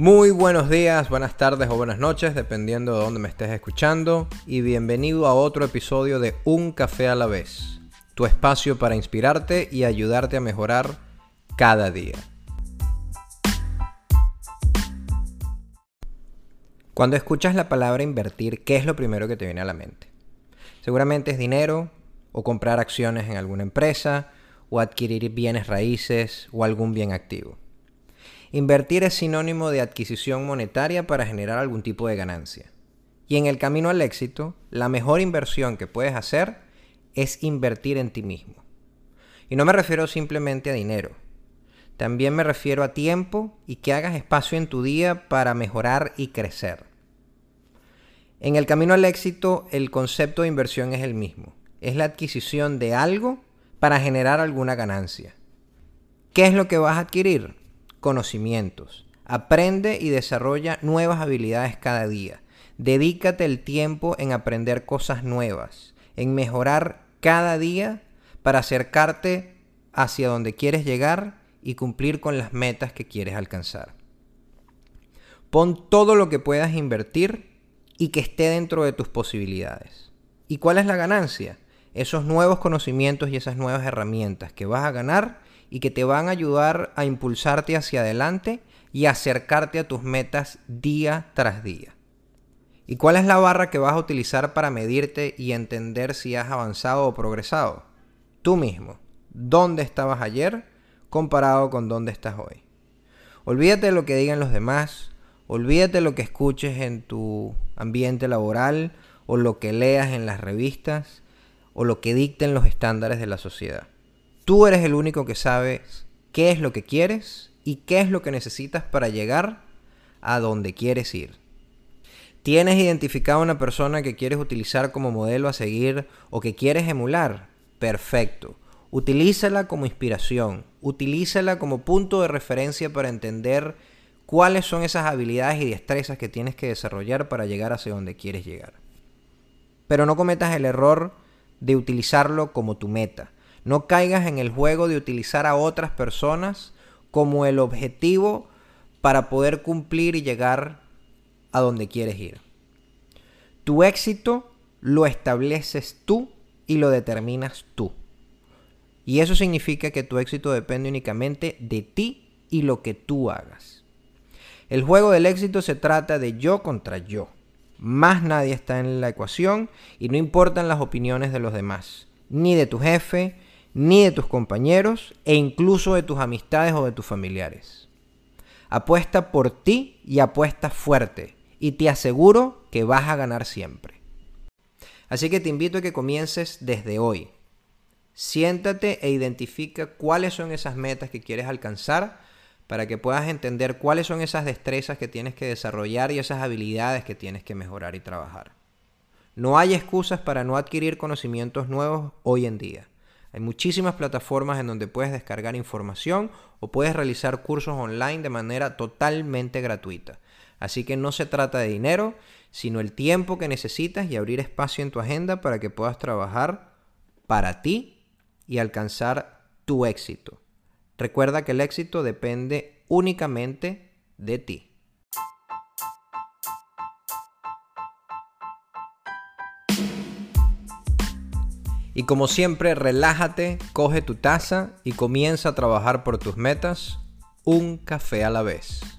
Muy buenos días, buenas tardes o buenas noches, dependiendo de dónde me estés escuchando, y bienvenido a otro episodio de Un Café a la vez, tu espacio para inspirarte y ayudarte a mejorar cada día. Cuando escuchas la palabra invertir, ¿qué es lo primero que te viene a la mente? Seguramente es dinero, o comprar acciones en alguna empresa, o adquirir bienes raíces o algún bien activo. Invertir es sinónimo de adquisición monetaria para generar algún tipo de ganancia. Y en el camino al éxito, la mejor inversión que puedes hacer es invertir en ti mismo. Y no me refiero simplemente a dinero. También me refiero a tiempo y que hagas espacio en tu día para mejorar y crecer. En el camino al éxito, el concepto de inversión es el mismo. Es la adquisición de algo para generar alguna ganancia. ¿Qué es lo que vas a adquirir? Conocimientos. Aprende y desarrolla nuevas habilidades cada día. Dedícate el tiempo en aprender cosas nuevas, en mejorar cada día para acercarte hacia donde quieres llegar y cumplir con las metas que quieres alcanzar. Pon todo lo que puedas invertir y que esté dentro de tus posibilidades. ¿Y cuál es la ganancia? Esos nuevos conocimientos y esas nuevas herramientas que vas a ganar y que te van a ayudar a impulsarte hacia adelante y acercarte a tus metas día tras día. ¿Y cuál es la barra que vas a utilizar para medirte y entender si has avanzado o progresado? Tú mismo. ¿Dónde estabas ayer comparado con dónde estás hoy? Olvídate de lo que digan los demás, olvídate de lo que escuches en tu ambiente laboral o lo que leas en las revistas o lo que dicten los estándares de la sociedad. Tú eres el único que sabes qué es lo que quieres y qué es lo que necesitas para llegar a donde quieres ir. ¿Tienes identificado una persona que quieres utilizar como modelo a seguir o que quieres emular? Perfecto. Utilízala como inspiración, utilízala como punto de referencia para entender cuáles son esas habilidades y destrezas que tienes que desarrollar para llegar hacia donde quieres llegar. Pero no cometas el error de utilizarlo como tu meta. No caigas en el juego de utilizar a otras personas como el objetivo para poder cumplir y llegar a donde quieres ir. Tu éxito lo estableces tú y lo determinas tú. Y eso significa que tu éxito depende únicamente de ti y lo que tú hagas. El juego del éxito se trata de yo contra yo. Más nadie está en la ecuación y no importan las opiniones de los demás, ni de tu jefe, ni de tus compañeros e incluso de tus amistades o de tus familiares. Apuesta por ti y apuesta fuerte y te aseguro que vas a ganar siempre. Así que te invito a que comiences desde hoy. Siéntate e identifica cuáles son esas metas que quieres alcanzar para que puedas entender cuáles son esas destrezas que tienes que desarrollar y esas habilidades que tienes que mejorar y trabajar. No hay excusas para no adquirir conocimientos nuevos hoy en día. Hay muchísimas plataformas en donde puedes descargar información o puedes realizar cursos online de manera totalmente gratuita. Así que no se trata de dinero, sino el tiempo que necesitas y abrir espacio en tu agenda para que puedas trabajar para ti y alcanzar tu éxito. Recuerda que el éxito depende únicamente de ti. Y como siempre, relájate, coge tu taza y comienza a trabajar por tus metas, un café a la vez.